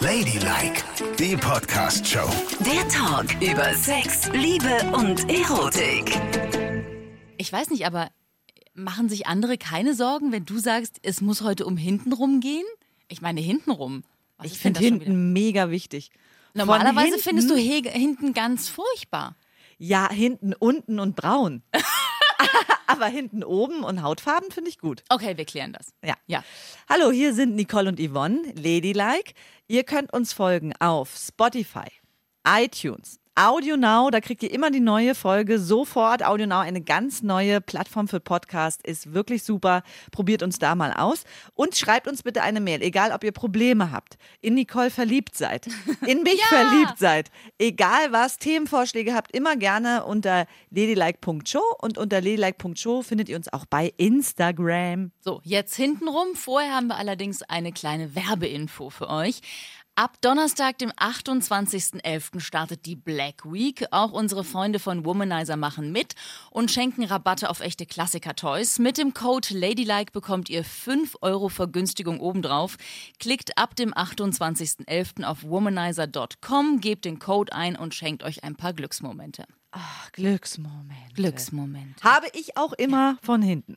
Ladylike, die Podcast-Show. Der Talk über Sex, Liebe und Erotik. Ich weiß nicht, aber machen sich andere keine Sorgen, wenn du sagst, es muss heute um hintenrum gehen? Ich meine, hintenrum. Was Ich finde hinten mega wichtig. Normalerweise hinten- findest du he hinten ganz furchtbar. Ja, hinten, unten und braun. Aber hinten oben und Hautfarben finde ich gut. Okay, wir klären das. Ja. Ja. Hallo, hier sind Nicole und Yvonne, Ladylike. Ihr könnt uns folgen auf Spotify, iTunes, Audio Now, da kriegt ihr immer die neue Folge sofort. Audio Now, eine ganz neue Plattform für Podcast, ist wirklich super. Probiert uns da mal aus und schreibt uns bitte eine Mail, egal ob ihr Probleme habt, in Nicole verliebt seid, in mich verliebt seid, egal was, Themenvorschläge habt, immer gerne unter ladylike.show und unter ladylike.show findet ihr uns auch bei Instagram. So, jetzt hintenrum. Vorher haben wir allerdings eine kleine Werbeinfo für euch. Ab Donnerstag, dem 28.11. startet die Black Week. Auch unsere Freunde von Womanizer machen mit und schenken Rabatte auf echte Klassiker-Toys. Mit dem Code Ladylike bekommt ihr 5 Euro Vergünstigung obendrauf. Klickt ab dem 28.11. auf womanizer.com, gebt den Code ein und schenkt euch ein paar Glücksmomente. Ach, Glücksmoment. Glücksmomente. Habe ich auch immer von hinten.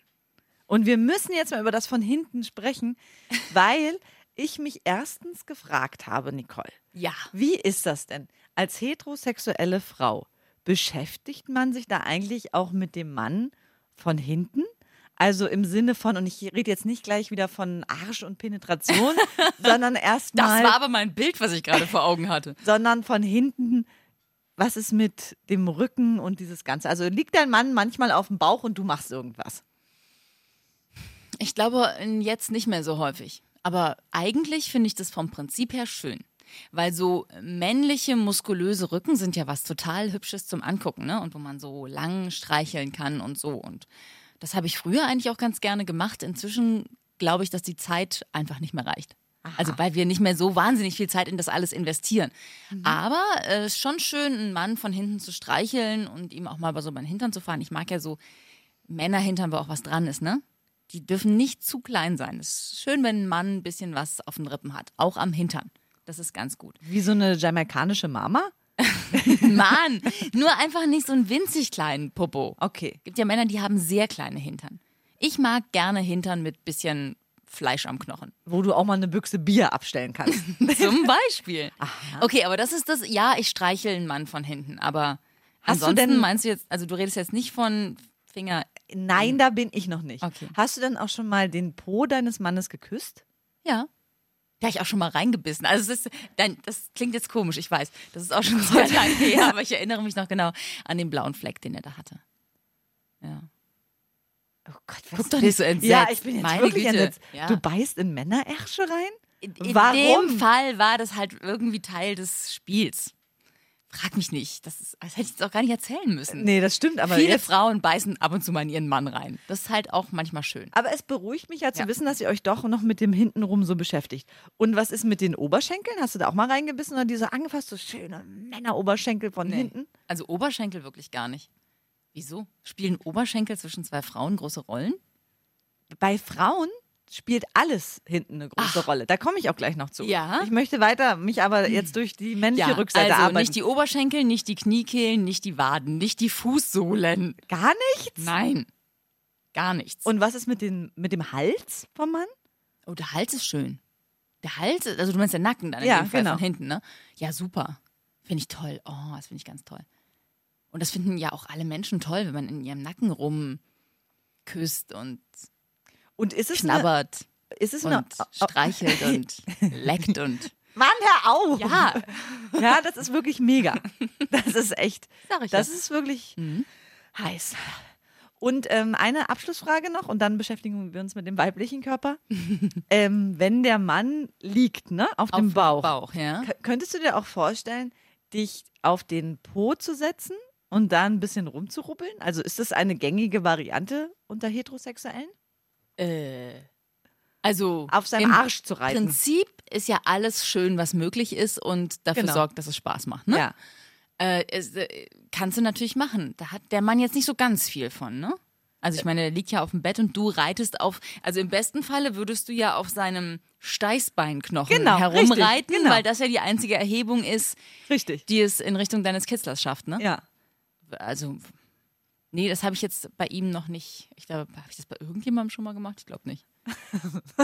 Und wir müssen jetzt mal über das von hinten sprechen, weil ich mich erstens gefragt habe, Nicole, Ja. wie ist das denn? Als heterosexuelle Frau beschäftigt man sich da eigentlich auch mit dem Mann von hinten? Also im Sinne von, und ich rede jetzt nicht gleich wieder von Arsch und Penetration, sondern Das erstmal, war aber mein Bild, was ich gerade vor Augen hatte. sondern von hinten, was ist mit dem Rücken und dieses Ganze? Also liegt dein Mann manchmal auf dem Bauch und du machst irgendwas? Ich glaube, jetzt nicht mehr so häufig. Aber eigentlich finde ich das vom Prinzip her schön. Weil so männliche, muskulöse Rücken sind ja was total Hübsches zum Angucken, ne? Und wo man so lang streicheln kann und so. Und das habe ich früher eigentlich auch ganz gerne gemacht. Inzwischen glaube ich, dass die Zeit einfach nicht mehr reicht. Also weil wir nicht mehr so wahnsinnig viel Zeit in das alles investieren. Aber es ist schon schön, einen Mann von hinten zu streicheln und ihm auch mal so beim Hintern zu fahren. Ich mag ja so Männerhintern, wo auch was dran ist, ne? Die dürfen nicht zu klein sein. Es ist schön, wenn ein Mann ein bisschen was auf den Rippen hat. Auch am Hintern. Das ist ganz gut. Wie so eine jamaikanische Mama? Mann, nur einfach nicht so einen winzig kleinen Popo. Okay. Gibt ja Männer, die haben sehr kleine Hintern. Ich mag gerne Hintern mit bisschen Fleisch am Knochen. Wo du auch mal eine Büchse Bier abstellen kannst. Zum Beispiel. Okay, aber das ist das, ja, ich streichel einen Mann von hinten, aber Hast du ansonsten denn- meinst du jetzt, also du redest jetzt nicht von Finger, Nein, da bin ich noch nicht. Okay. Hast du denn auch schon mal den Po deines Mannes geküsst? ja. Da hab ich auch schon mal reingebissen. Also es ist, dein, das klingt jetzt komisch, ich weiß. Das ist auch schon sehr lange her, aber ich erinnere mich noch genau an den blauen Fleck, den er da hatte. Ja. Oh Gott, was Guck doch nicht so entsetzt. Ja, ich bin jetzt Meine wirklich Güte. entsetzt. Ja. Du beißt in Männerärsche rein? In, in Warum? dem Fall war das halt irgendwie Teil des Spiels. Frag mich nicht. Das, ist, das hätte ich jetzt auch gar nicht erzählen müssen. Nee, das stimmt, aber Viele jetzt, Frauen beißen ab und zu mal in ihren Mann rein. Das ist halt auch manchmal schön. aber es beruhigt mich ja zu Ja. wissen, dass ihr euch doch noch mit dem Hintenrum so beschäftigt. Und was ist mit den Oberschenkeln? Hast du da auch mal reingebissen oder diese angefasst, so schöne Männeroberschenkel von Nee. hinten? Also Oberschenkel wirklich gar nicht. Wieso? Spielen Oberschenkel zwischen zwei Frauen große Rollen? Bei Frauen spielt alles hinten eine große Rolle. Da komme ich auch gleich noch zu. Ja. Ich möchte weiter mich aber jetzt durch die männliche Rückseite also arbeiten. nicht die Oberschenkel, nicht die Kniekehlen, nicht die Waden, nicht die Fußsohlen. Gar nichts? Nein, gar nichts. Und was ist mit, den, mit dem Hals vom Mann? oh, der Hals ist schön. Der Hals, also du meinst der Nacken dann in Ja, dem Fall genau. von hinten, ne? Ja, super. Finde ich toll. Oh, das finde ich ganz toll. Und das finden ja auch alle Menschen toll, wenn man in ihrem Nacken rumküsst und Und ist es eine, knabbert ist es und eine, streichelt und leckt und Mann, hör auf! ja, Ja, das ist wirklich mega. Das ist echt. Sag ich das ja. ist wirklich heiß. Und ähm, eine Abschlussfrage noch und dann beschäftigen wir uns mit dem weiblichen Körper. ähm, wenn der Mann liegt, ne, auf, dem auf Bauch, Bauch, ja. könntest du dir auch vorstellen, dich auf den Po zu setzen und da ein bisschen rumzuruppeln? Also ist das eine gängige Variante unter Heterosexuellen? Äh, also Auf seinem im Arsch zu reiten. Prinzip ist ja alles schön, was möglich ist und dafür Genau. sorgt, dass es Spaß macht. Ne? Ja. Äh, es, äh, kannst du natürlich machen. Da hat der Mann jetzt nicht so ganz viel von, ne? Also ich meine, der liegt ja auf dem Bett und du reitest auf, also im besten Falle würdest du ja auf seinem Steißbeinknochen Genau, herumreiten, richtig, genau. weil das ja die einzige Erhebung ist, Richtig. die es in Richtung deines Kitzlers schafft, ne? Ja. Also, nee, das habe ich jetzt bei ihm noch nicht. Ich glaube, habe ich das bei irgendjemandem schon mal gemacht? Ich glaube nicht.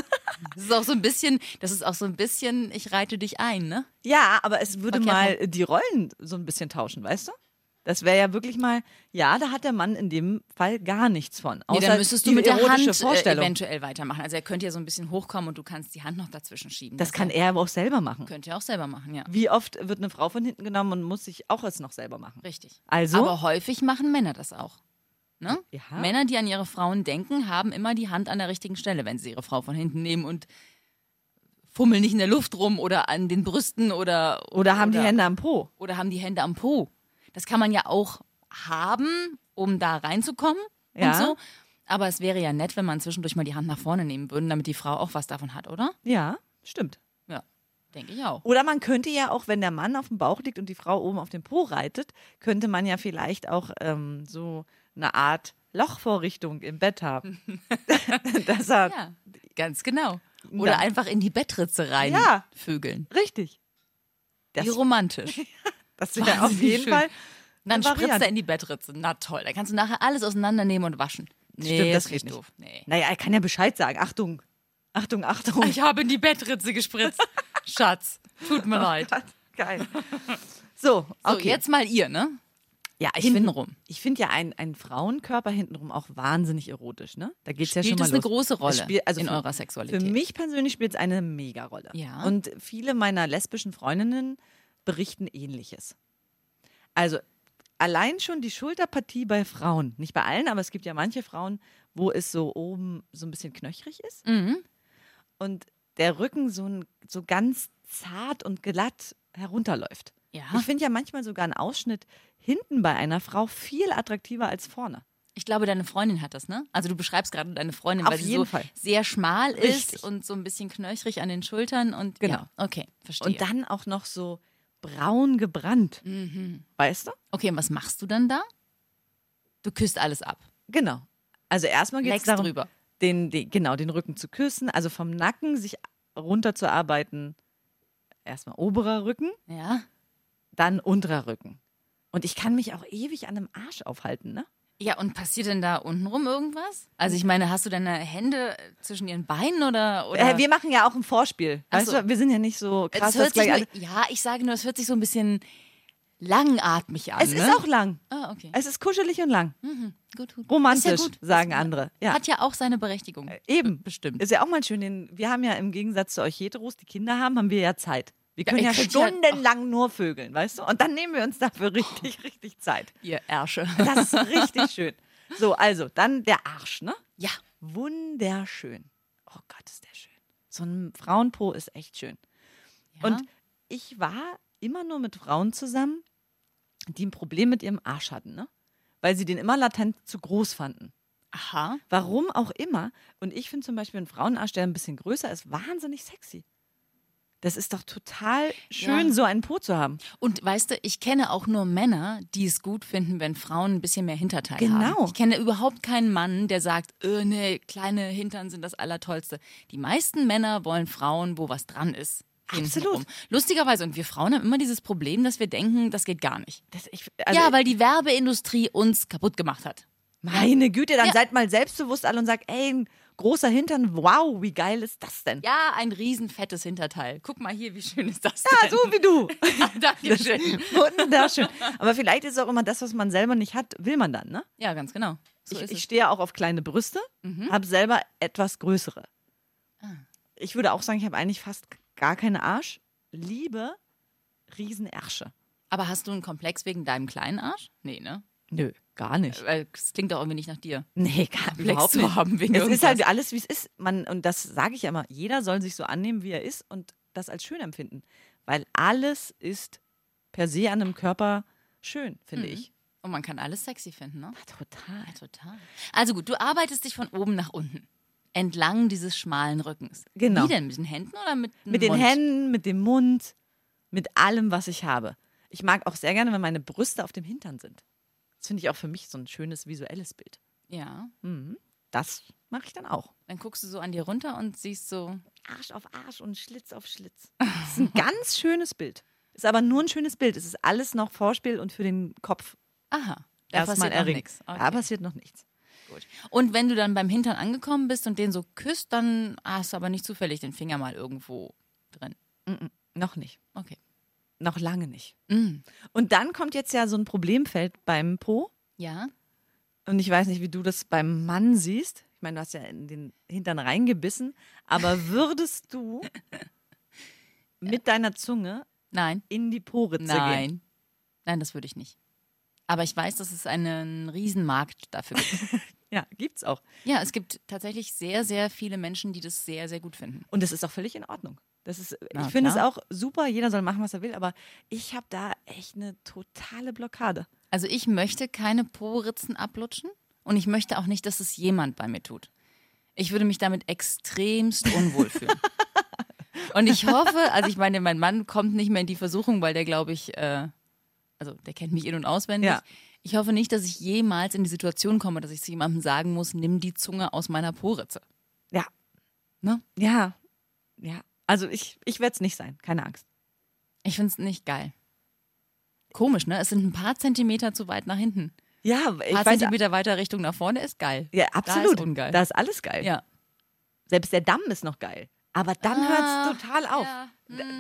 das ist auch so ein bisschen, das ist auch so ein bisschen, ich reite dich ein, ne? Ja, aber es würde Verkehrt mal die Rollen so ein bisschen tauschen, weißt du? Das wäre ja wirklich mal, ja, da hat der Mann in dem Fall gar nichts von. Nee, Außer dann müsstest du mit der Hand äh, eventuell weitermachen. Also er könnte ja so ein bisschen hochkommen und du kannst die Hand noch dazwischen schieben. das kann er aber auch selber machen. Könnte er auch selber machen, ja. Wie oft wird eine Frau von hinten genommen und muss sich auch es noch selber machen? Richtig. Also? Aber häufig machen Männer das auch. Ne? Ja. Männer, die an ihre Frauen denken, haben immer die Hand an der richtigen Stelle, wenn sie ihre Frau von hinten nehmen und fummeln nicht in der Luft rum oder an den Brüsten oder Oder haben die Hände am Po? oder haben die Hände am Po. Das kann man ja auch haben, um da reinzukommen Ja. und so. Aber es wäre ja nett, wenn man zwischendurch mal die Hand nach vorne nehmen würde, damit die Frau auch was davon hat, oder? Ja, stimmt. Ja, denke ich auch. Oder man könnte ja auch, wenn der Mann auf dem Bauch liegt und die Frau oben auf dem Po reitet, könnte man ja vielleicht auch ähm, so eine Art Lochvorrichtung im Bett haben. Dass er, Ja, ganz genau. Na. Oder einfach in die Bettritze rein Ja. vögeln. Richtig. Das, Wie romantisch. das wäre auf jeden schön. Fall. Dann spritzt er in die Bettritze. Na toll. Da kannst du nachher alles auseinandernehmen und waschen. Nee, Stimmt, das geht nicht. doof. Nee. Naja, er kann ja Bescheid sagen. Achtung, Achtung, Achtung. Ich habe in die Bettritze gespritzt. Schatz, tut mir leid. Geil. So, So, okay. jetzt mal ihr, ne? ja, ich hintenrum. finde ich find ja ein, ein Frauenkörper hintenrum auch wahnsinnig erotisch, ne? Da geht's ja schon Spielt mal es eine große Rolle Es spielt- also in für- eurer Sexualität? Für mich persönlich spielt es eine Mega-Rolle. Ja. Und viele meiner lesbischen Freundinnen berichten ähnliches. Also allein schon die Schulterpartie bei Frauen, nicht bei allen, aber es gibt ja manche Frauen, wo es so oben so ein bisschen knöchrig ist Mhm. und der Rücken so, ein, so ganz zart und glatt herunterläuft. Ja. Ich finde ja manchmal sogar einen Ausschnitt hinten bei einer Frau viel attraktiver als vorne. Ich glaube, deine Freundin hat das, ne? Also du beschreibst gerade deine Freundin, Auf weil sie so Fall. sehr schmal Richtig. ist und so ein bisschen knöchrig an den Schultern und Genau. ja, okay, verstehe. Und dann auch noch so braun gebrannt. Mhm. Weißt du? okay, und was machst du dann da? Du küsst alles ab. Genau. Also erstmal geht es darum, drüber. Den, den, genau, den Rücken zu küssen, also vom Nacken sich runterzuarbeiten. Erstmal oberer Rücken, Ja. dann unterer Rücken. Und ich kann mich auch ewig an einem Arsch aufhalten, ne? Ja, und passiert denn da untenrum irgendwas? Also ich meine, hast du deine Hände zwischen ihren Beinen oder? oder? Äh, wir machen ja auch ein Vorspiel. Ach Weißt so. du, wir sind ja nicht so krass, dass gleich nur, ja, ich sage nur, es hört sich so ein bisschen langatmig an. Es ne? ist auch lang. Ah, okay. Es ist kuschelig und lang. Gut, gut. Romantisch, ja gut. sagen andere. Ja. Hat ja auch seine Berechtigung. Eben. Bestimmt. Ist ja auch mal schön. Den, wir haben ja im Gegensatz zu euch Heteros, die Kinder haben, haben wir ja Zeit. Wir können ja ja- stundenlang nur vögeln, weißt du? Und dann nehmen wir uns dafür richtig, richtig Zeit. Ihr Ärsche. Das ist richtig schön. So, also, dann der Arsch, ne? Ja. Wunderschön. Oh Gott, ist der schön. So ein Frauenpo ist echt schön. ja. Und ich war immer nur mit Frauen zusammen, die ein Problem mit ihrem Arsch hatten, ne? Weil sie den immer latent zu groß fanden. Aha. Warum auch immer. Und ich finde zum Beispiel einen Frauenarsch, der ein bisschen größer ist, wahnsinnig sexy. Das ist doch total schön, Ja. so einen Po zu haben. Und weißt du, ich kenne auch nur Männer, die es gut finden, wenn Frauen ein bisschen mehr Hinterteil Genau. haben. Ich kenne überhaupt keinen Mann, der sagt, äh, nee, kleine Hintern sind das Allertollste. Die meisten Männer wollen Frauen, wo was dran ist. Absolut. hintenrum. Lustigerweise, und wir Frauen haben immer dieses Problem, dass wir denken, das geht gar nicht. Das, ich, also, ja, weil die Werbeindustrie uns kaputt gemacht hat. meine Güte, dann Ja. seid mal selbstbewusst alle und sagt, ey, ein großer Hintern, wow, wie geil ist das denn? Ja, ein riesen fettes Hinterteil. Guck mal hier, wie schön ist das Ja, denn? so wie du. Dankeschön. Wunderschön. Aber vielleicht ist auch immer das, was man selber nicht hat, will man dann, ne? Ja, ganz genau. So ich ich stehe auch auf kleine Brüste, habe selber etwas größere. Ah. Ich würde auch sagen, ich habe eigentlich fast gar keinen Arsch. Liebe Riesenärsche. Aber hast du einen Komplex wegen deinem kleinen Arsch? Nee, ne? Nö, gar nicht. Weil es klingt doch irgendwie nicht nach dir. Nee, gar Komplex überhaupt zu nicht. haben wegen es ist irgendwas. halt alles, wie es ist. Man, und das sage ich ja immer, jeder soll sich so annehmen, wie er ist und das als schön empfinden. Weil alles ist per se an einem Körper schön, finde Mhm. ich. Und man kann alles sexy finden, ne? Total. Ja, total. Also gut, du arbeitest dich von oben nach unten. Entlang dieses schmalen Rückens. Genau. Wie denn? Mit den Händen oder mit dem Mit den Mund? Händen, mit dem Mund, mit allem, was ich habe. Ich mag auch sehr gerne, wenn meine Brüste auf dem Hintern sind. Das finde ich auch für mich so ein schönes visuelles Bild. Ja. Das mache ich dann auch. Dann guckst du so an dir runter und siehst so, Arsch auf Arsch und Schlitz auf Schlitz. Das ist ein ganz schönes Bild. Ist aber nur ein schönes Bild. Es ist alles noch Vorspiel und für den Kopf aha, da erstmal passiert noch nichts. Okay. Da passiert noch nichts. Gut. Und wenn du dann beim Hintern angekommen bist und den so küsst, dann hast du aber nicht zufällig den Finger mal irgendwo drin. Noch nicht. Okay. Noch lange nicht. Mm. Und dann kommt jetzt ja so ein Problemfeld beim Po. Ja. Und ich weiß nicht, wie du das beim Mann siehst. Ich meine, du hast ja in den Hintern reingebissen. Aber würdest du mit deiner Zunge Nein. in die Poritze Nein. gehen? Nein, das würde ich nicht. Aber ich weiß, dass es einen Riesenmarkt dafür gibt. Ja, gibt's auch. ja, es gibt tatsächlich sehr, sehr viele Menschen, die das sehr, sehr gut finden. Und das ist auch völlig in Ordnung. Das ist, Na, ich finde es auch super, jeder soll machen, was er will, aber ich habe da echt eine totale Blockade. Also ich möchte keine Po-Ritzen ablutschen und ich möchte auch nicht, dass es jemand bei mir tut. Ich würde mich damit extremst unwohl fühlen. und ich hoffe, also ich meine, mein Mann kommt nicht mehr in die Versuchung, weil der, glaube ich, äh, also der kennt mich in- und auswendig. Ja. Ich hoffe nicht, dass ich jemals in die Situation komme, dass ich zu jemandem sagen muss, nimm die Zunge aus meiner Po-Ritze. Ja. Ne? Ja. Ja. Also ich, ich werde es nicht sein, keine Angst. Ich finde es nicht geil. Komisch, ne? Es sind ein paar Zentimeter zu weit nach hinten. Ja, Ein ich paar weiß, Zentimeter weiter Richtung nach vorne ist geil. ja, absolut. Da ist ungeil. Da ist alles geil. ja. Selbst der Damm ist noch geil. Aber dann Ah, hört es total auf. ja.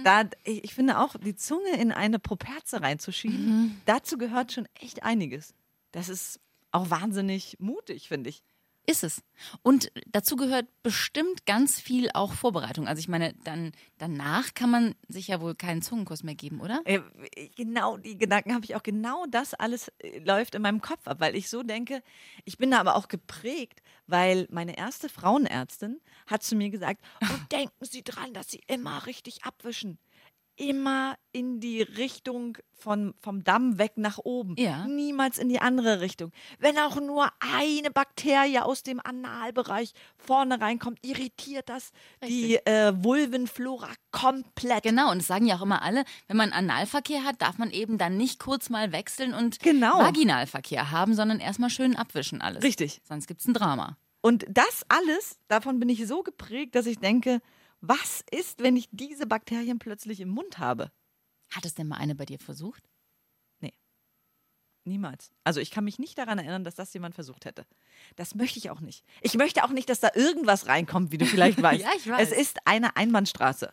Da, da, ich ich finde auch, die Zunge in eine Properze reinzuschieben, Mhm. dazu gehört schon echt einiges. Das ist auch wahnsinnig mutig, finde ich. Ist es. Und dazu gehört bestimmt ganz viel auch Vorbereitung. Also ich meine, dann danach kann man sich ja wohl keinen Zungenkuss mehr geben, oder? Äh, Genau, die Gedanken habe ich auch. Genau das alles äh, läuft in meinem Kopf ab, weil ich so denke, ich bin da aber auch geprägt, weil meine erste Frauenärztin hat zu mir gesagt, und denken Sie dran, dass Sie immer richtig abwischen. Immer in die Richtung von, vom Damm weg nach oben. Ja. Niemals in die andere Richtung. Wenn auch nur eine Bakterie aus dem Analbereich vorne reinkommt, irritiert das die äh, Vulvenflora komplett. Genau, und das sagen ja auch immer alle, wenn man Analverkehr hat, darf man eben dann nicht kurz mal wechseln und Genau. Vaginalverkehr haben, sondern erstmal schön abwischen alles. Richtig. Sonst gibt es ein Drama. Und das alles, davon bin ich so geprägt, dass ich denke, was ist, wenn ich diese Bakterien plötzlich im Mund habe? Hat es denn mal eine bei dir versucht? Niemals. Also ich kann mich nicht daran erinnern, dass das jemand versucht hätte. Das möchte ich auch nicht. Ich möchte auch nicht, dass da irgendwas reinkommt, wie du vielleicht weißt. Ja, ich weiß. Es ist eine Einbahnstraße.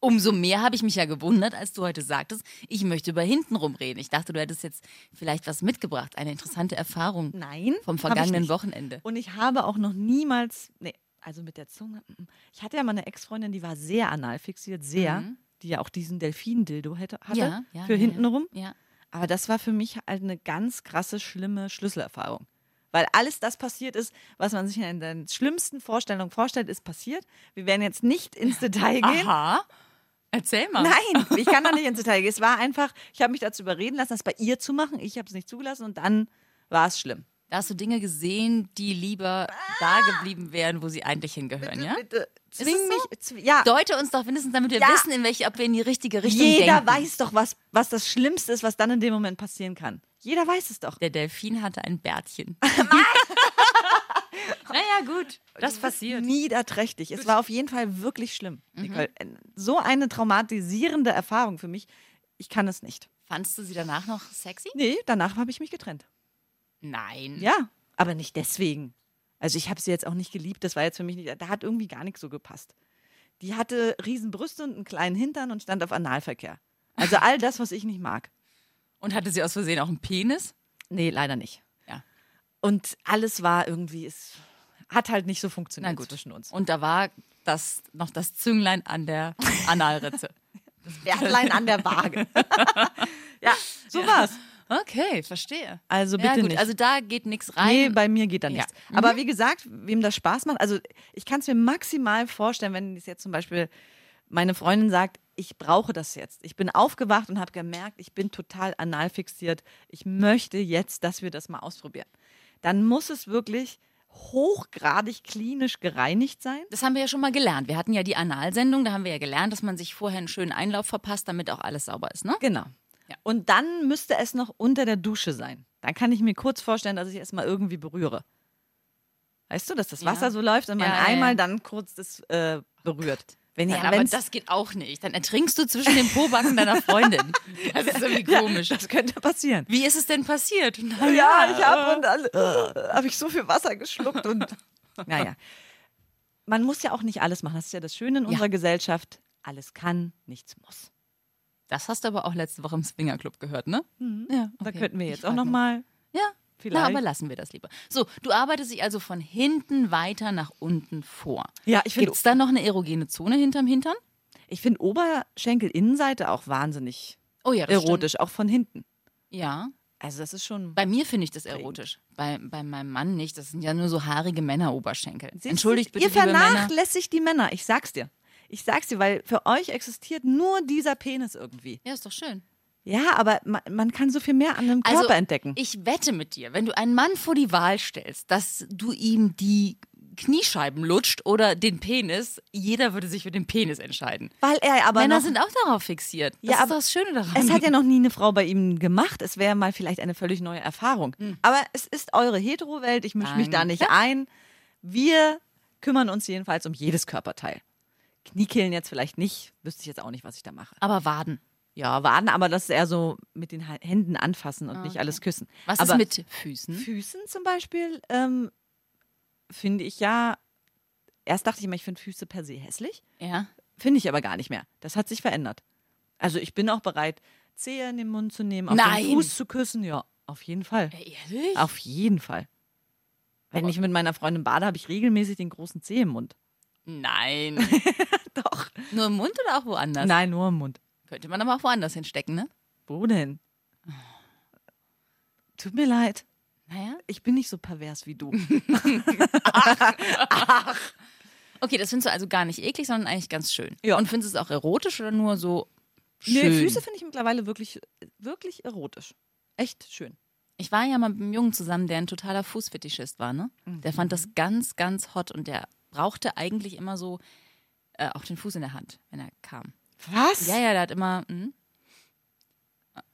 Umso mehr habe ich mich ja gewundert, als du heute sagtest, ich möchte über hintenrum reden. Ich dachte, du hättest jetzt vielleicht was mitgebracht, eine interessante Erfahrung Nein. vom vergangenen. Wochenende. Und ich habe auch noch niemals, nee, also mit der Zunge. mm, mm. Ich hatte ja mal eine Ex-Freundin, die war sehr anal fixiert, sehr, die ja auch diesen Delfin-Dildo hätte, hatte, Mhm. Ja, ja, für ja, hintenrum. Ja. Aber das war für mich halt eine ganz krasse, schlimme Schlüsselerfahrung. Weil alles das passiert ist, was man sich in den schlimmsten Vorstellungen vorstellt, ist passiert. Wir werden jetzt nicht ins Detail gehen. Aha. Erzähl mal. Nein, ich kann da nicht ins Detail gehen. Es war einfach, ich habe mich dazu überreden lassen, das bei ihr zu machen. Ich habe es nicht zugelassen und dann war es schlimm. Da hast du Dinge gesehen, die lieber da geblieben wären, wo sie eigentlich hingehören, ja? Bitte, zwing so? mich. zw- Ja, Deute uns doch mindestens, damit wir Ja. wissen, in welche, ob wir in die richtige Richtung jeder denken. weiß doch, was, was das Schlimmste ist, was dann in dem Moment passieren kann. Jeder weiß es doch. Der Delfin hatte ein Bärtchen. naja, gut, das passiert. Niederträchtig. Es war auf jeden Fall wirklich schlimm, Mhm. Nicole. So eine traumatisierende Erfahrung für mich. Ich kann es nicht. Fandst du sie danach noch sexy? Nee, danach habe ich mich getrennt. Nein. Ja, aber nicht deswegen. Also ich habe sie jetzt auch nicht geliebt. Das war jetzt für mich nicht. Da hat irgendwie gar nichts so gepasst. Die hatte riesen Brüste und einen kleinen Hintern und stand auf Analverkehr. Also all das, was ich nicht mag. Und hatte sie aus Versehen auch einen Penis? Nee, leider nicht. Ja. Und alles war irgendwie, es hat halt nicht so Na funktioniert gut. zwischen uns. Und da war das noch das Zünglein an der Analritze. Bärtlein an der Waage. ja, so war's. Okay, verstehe. Also bitte ja, gut, nicht. also da geht nichts rein. Nee, bei mir geht da nichts. Ja. Aber wie gesagt, wem das Spaß macht, also ich kann es mir maximal vorstellen, wenn es jetzt zum Beispiel meine Freundin sagt, ich brauche das jetzt. Ich bin aufgewacht und habe gemerkt, ich bin total anal fixiert. Ich möchte jetzt, dass wir das mal ausprobieren. Dann muss es wirklich hochgradig klinisch gereinigt sein. Das haben wir ja schon mal gelernt. Wir hatten ja die Analsendung, da haben wir ja gelernt, dass man sich vorher einen schönen Einlauf verpasst, damit auch alles sauber ist, ne? Genau. Ja. Und dann müsste es noch unter der Dusche sein. Dann kann ich mir kurz vorstellen, dass ich es mal irgendwie berühre. Weißt du, dass das Ja. Wasser so läuft und man Ja, ja, einmal ja. dann kurz das äh, berührt. Wenn Ja, ja, aber das geht auch nicht. Dann ertrinkst du zwischen den Pobacken deiner Freundin. Das ist irgendwie komisch. das könnte passieren. Wie ist es denn passiert? Na Ja, ich habe und dann äh, habe ich so viel Wasser geschluckt und naja. Man muss ja auch nicht alles machen. Das ist ja das Schöne in unserer Gesellschaft. Alles kann, nichts muss. Das hast du aber auch letzte Woche im Swingerclub gehört, ne? Ja, Da okay. könnten wir Ich jetzt auch frag noch nur. mal. Ja, Vielleicht. Na, aber lassen wir das lieber. So, du arbeitest dich also von hinten weiter nach unten vor. Ja, ich finde Gibt es da noch eine erogene Zone hinterm Hintern? ich find Oberschenkel-Innenseite auch wahnsinnig Oh ja, erotisch, auch von hinten. Stimmt. Ja, Also das ist schon. bei mir finde ich das erotisch. Bei, bei meinem Mann nicht. Das sind ja nur so haarige Männeroberschenkel. Entschuldigt bitte, Ihr liebe Männer. vernachlässigt die Männer. Ich sag's dir. Ich sag's dir, weil für euch existiert nur dieser Penis irgendwie. Ja, ist doch schön. Ja, aber man, man kann so viel mehr an einem Also, Körper entdecken. Ich wette mit dir, wenn du einen Mann vor die Wahl stellst, dass du ihm die Kniescheiben lutscht oder den Penis, jeder würde sich für den Penis entscheiden. Weil er aber Männer noch, sind auch darauf fixiert. Das Ja, ist aber das Schöne daran. Es hat ja noch nie eine Frau bei ihm gemacht. Es wäre mal vielleicht eine völlig neue Erfahrung. Aber es ist eure Hetero-Welt. Ich mische mich da nicht ein. Wir kümmern uns jedenfalls um jedes Körperteil. Kniekehlen jetzt vielleicht nicht. Wüsste ich jetzt auch nicht, was ich da mache. aber Waden. Ja, Waden, aber das ist eher so mit den Händen anfassen und nicht alles küssen. Was aber ist mit Füßen? Füßen zum Beispiel ähm, finde ich ja. Erst dachte ich immer, ich finde Füße per se hässlich. Ja. Finde ich aber gar nicht mehr. Das hat sich verändert. Also ich bin auch bereit, Zehe in den Mund zu nehmen, auf Nein. den Fuß zu küssen. Ja, auf jeden Fall. Ehrlich? Auf jeden Fall. Wenn ich mit meiner Freundin bade, habe ich regelmäßig den großen Zeh im Mund. Nein. Doch. Nur im Mund oder auch woanders? Nein, nur im Mund. Könnte man aber auch woanders hinstecken, ne? Wo denn? Tut mir leid. Naja. Ich bin nicht so pervers wie du. Okay, das findest du also gar nicht eklig, sondern eigentlich ganz schön. Ja. Und findest du es auch erotisch oder nur so schön? Nee, Füße finde ich mittlerweile wirklich, wirklich erotisch. Echt schön. Ich war ja mal mit einem Jungen zusammen, der ein totaler Fußfetischist war, ne? Der fand das ganz, ganz hot und der brauchte eigentlich immer so äh, auch den Fuß in der Hand, wenn er kam. Was? Ja, ja, der hat immer. Hm.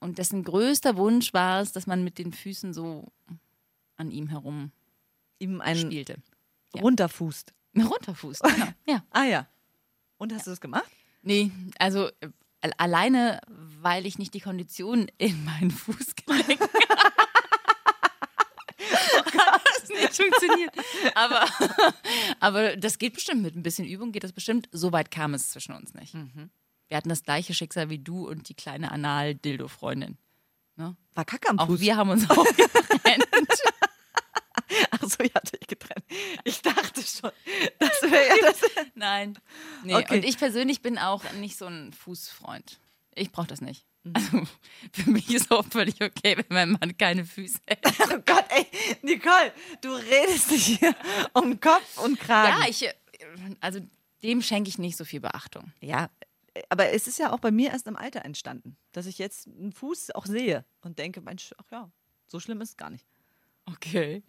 Und dessen größter Wunsch war es, dass man mit den Füßen so an ihm herum Ihm einen spielte. Ja. runterfußt. Runterfuß, genau. Ja. Ah ja. Und hast du das gemacht? Nee, also äh, alleine, weil ich nicht die Kondition in meinen Fußgelenk hat das nicht funktioniert. Aber, aber das geht bestimmt. Mit ein bisschen Übung geht das bestimmt. So weit kam es zwischen uns nicht. Wir hatten das gleiche Schicksal wie du und die kleine Anal-Dildo-Freundin. War Kacke am Auch Fuß. wir haben uns auch getrennt. Ach so, ihr habt euch getrennt. Ich dachte schon, das wäre ja das. Nein. Nee, Okay. und ich persönlich bin auch nicht so ein Fußfreund. Ich brauche das nicht. Mhm. Also für mich ist auch völlig okay, wenn mein Mann keine Füße hätte. Oh Gott, ey, Nicole, du redest dich hier um Kopf und Kragen. Ja, ich, äh, also dem schenke ich nicht so viel Beachtung. Ja, aber es ist ja auch bei mir erst im Alter entstanden, dass ich jetzt einen Fuß auch sehe und denke, Mensch, ach ja, so schlimm ist es gar nicht. Okay.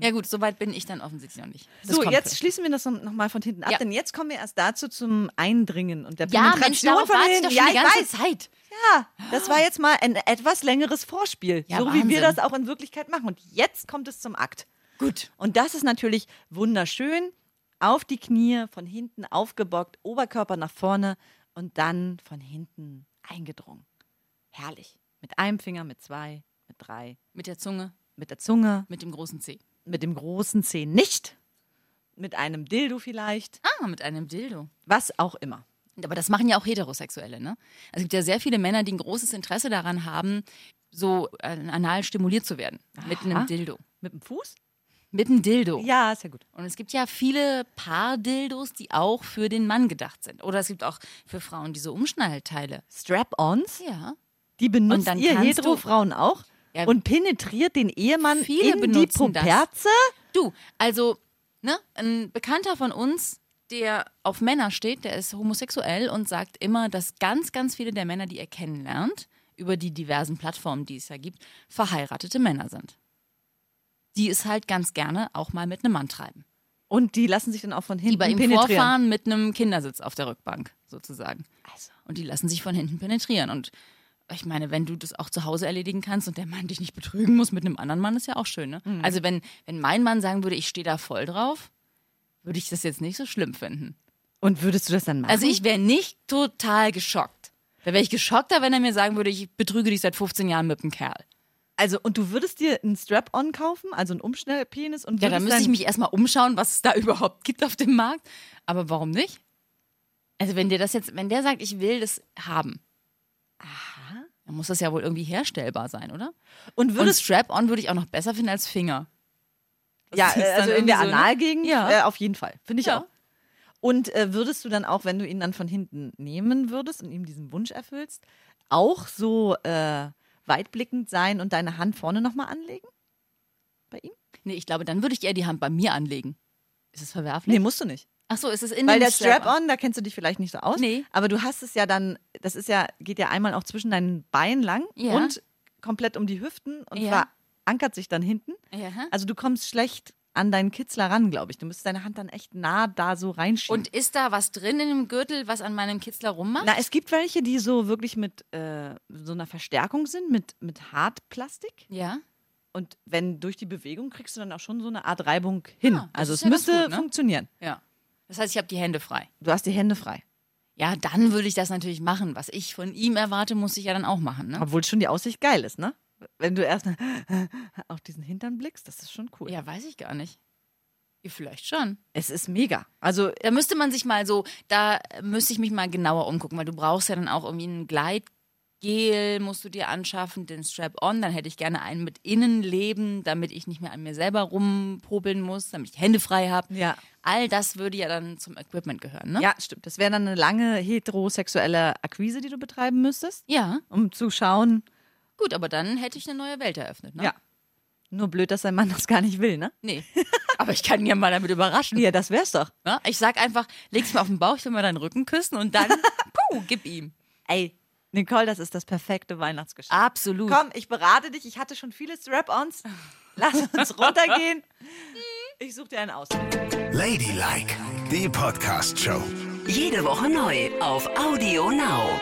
Ja gut, soweit bin ich dann offensichtlich noch nicht. Das so, jetzt vielleicht. schließen wir das nochmal von hinten ab, Ja. denn jetzt kommen wir erst dazu zum Eindringen und der Ja, Mensch, Penetration darauf von hinten. ja, die ich ganze weiß. Zeit. Ja, das war jetzt mal ein etwas längeres Vorspiel, Ja, so wie wir Wahnsinn. das auch in Wirklichkeit machen. Und jetzt kommt es zum Akt. Gut. Und das ist natürlich wunderschön. Auf die Knie, von hinten aufgebockt, Oberkörper nach vorne und dann von hinten eingedrungen. Herrlich. Mit einem Finger, mit zwei, mit drei, Mit der Zunge, mit der Zunge, mit dem großen C. mit dem großen Zeh nicht, mit einem Dildo vielleicht, Ah, mit einem Dildo. was auch immer. Aber das machen ja auch Heterosexuelle, ne? Also es gibt ja sehr viele Männer, die ein großes Interesse daran haben, so äh, anal stimuliert zu werden. Mit Aha. einem Dildo. Mit dem Fuß? Mit einem Dildo. Ja, ist ja gut. Und es gibt ja viele Paar-Dildos, die auch für den Mann gedacht sind. Oder es gibt auch für Frauen diese Umschnallteile. Strap-ons, Ja. die benutzt dann ihr Hetero-Frauen auch Ja. und penetriert den Ehemann Viele in die. Puperze. Du, also, ne, ein Bekannter von uns, der auf Männer steht, der ist homosexuell und sagt immer, dass ganz, ganz viele der Männer, die er kennenlernt, über die diversen Plattformen, die es ja gibt, verheiratete Männer sind. Die es halt ganz gerne auch mal mit einem Mann treiben. Und die lassen sich dann auch von Die hinten bei ihm penetrieren. vorfahren mit einem Kindersitz auf der Rückbank, sozusagen. Also. Und die lassen sich von hinten penetrieren. Und ich meine, wenn du das auch zu Hause erledigen kannst und der Mann dich nicht betrügen muss mit einem anderen Mann, ist ja auch schön, ne? Mhm. Also wenn, wenn mein Mann sagen würde, ich stehe da voll drauf, würde ich das jetzt nicht so schlimm finden. Und würdest du das dann machen? Also ich wäre nicht total geschockt. Da wäre ich geschockter, wenn er mir sagen würde, ich betrüge dich seit 15 Jahren mit einem Kerl. Also, und du würdest dir einen Strap-on kaufen, also einen Umschnellpenis und Ja, da würdest müsste ich dann- mich erstmal umschauen, was es da überhaupt gibt auf dem Markt. Aber warum nicht? Also wenn der das jetzt, wenn der sagt, ich will das haben, dann muss das ja wohl irgendwie herstellbar sein, oder? und Und würdest Strap-on würde ich auch noch besser finden als Finger. Das ja, äh, also in der so, ne? Analgegend Ja. äh, auf jeden Fall, finde ich Ja. auch. Und äh, würdest du dann auch, wenn du ihn dann von hinten nehmen würdest und ihm diesen Wunsch erfüllst, auch so äh, weitblickend sein und deine Hand vorne nochmal anlegen? Bei ihm? Nee, ich glaube, dann würde ich eher die Hand bei mir anlegen. Ist es verwerflich? Nee, musst du nicht. Ach so, ist es in Weil dem der Strap-on, da kennst du dich vielleicht nicht so aus. Nee. Aber du hast es ja dann, das ist ja, geht ja einmal auch zwischen deinen Beinen lang Ja. und komplett um die Hüften und Ja. verankert sich dann hinten. Ja. Also du kommst schlecht an deinen Kitzler ran, glaube ich. Du müsstest deine Hand dann echt nah da so reinschieben. Und ist da was drin in dem Gürtel, was an meinem Kitzler rummacht? Na, es gibt welche, die so wirklich mit äh, so einer Verstärkung sind, mit, mit Hartplastik. ja. Und wenn durch die Bewegung kriegst du dann auch schon so eine Art Reibung hin. Ah, also es ja ganz müsste gut, ne? funktionieren. Ja. Das heißt, ich habe die Hände frei. Du hast die Hände frei. Ja, dann würde ich das natürlich machen. Was ich von ihm erwarte, muss ich ja dann auch machen. Ne? Obwohl schon die Aussicht geil ist, ne? Wenn du erst auf diesen Hintern blickst, das ist schon cool. Ja, weiß ich gar nicht. Vielleicht schon. Es ist mega. Also Da müsste man sich mal so, da müsste ich mich mal genauer umgucken, weil du brauchst ja dann auch irgendwie ein Gleitgel, musst du dir anschaffen, den Strap-on. Dann hätte ich gerne einen mit Innenleben, damit ich nicht mehr an mir selber rumpobeln muss, damit ich Hände frei habe. Ja. All das würde ja dann zum Equipment gehören, ne? Ja, stimmt. Das wäre dann eine lange heterosexuelle Akquise, die du betreiben müsstest, Ja, um zu schauen. gut, aber dann hätte ich eine neue Welt eröffnet, ne? Ja. Nur blöd, dass dein Mann das gar nicht will, ne? Nee. Aber ich kann ihn ja mal damit überraschen. Ja, das wär's doch. Ne? Ich sag einfach, leg's mir auf den Bauch, ich will mal deinen Rücken küssen und dann, puh, gib ihm. Ey, Nicole, das ist das perfekte Weihnachtsgeschenk. Absolut. Komm, ich berate dich. Ich hatte schon viele Strap-ons. Lass uns runtergehen. Ich suche dir einen aus. Ladylike, die Podcast-Show. Jede Woche neu auf Audio Now.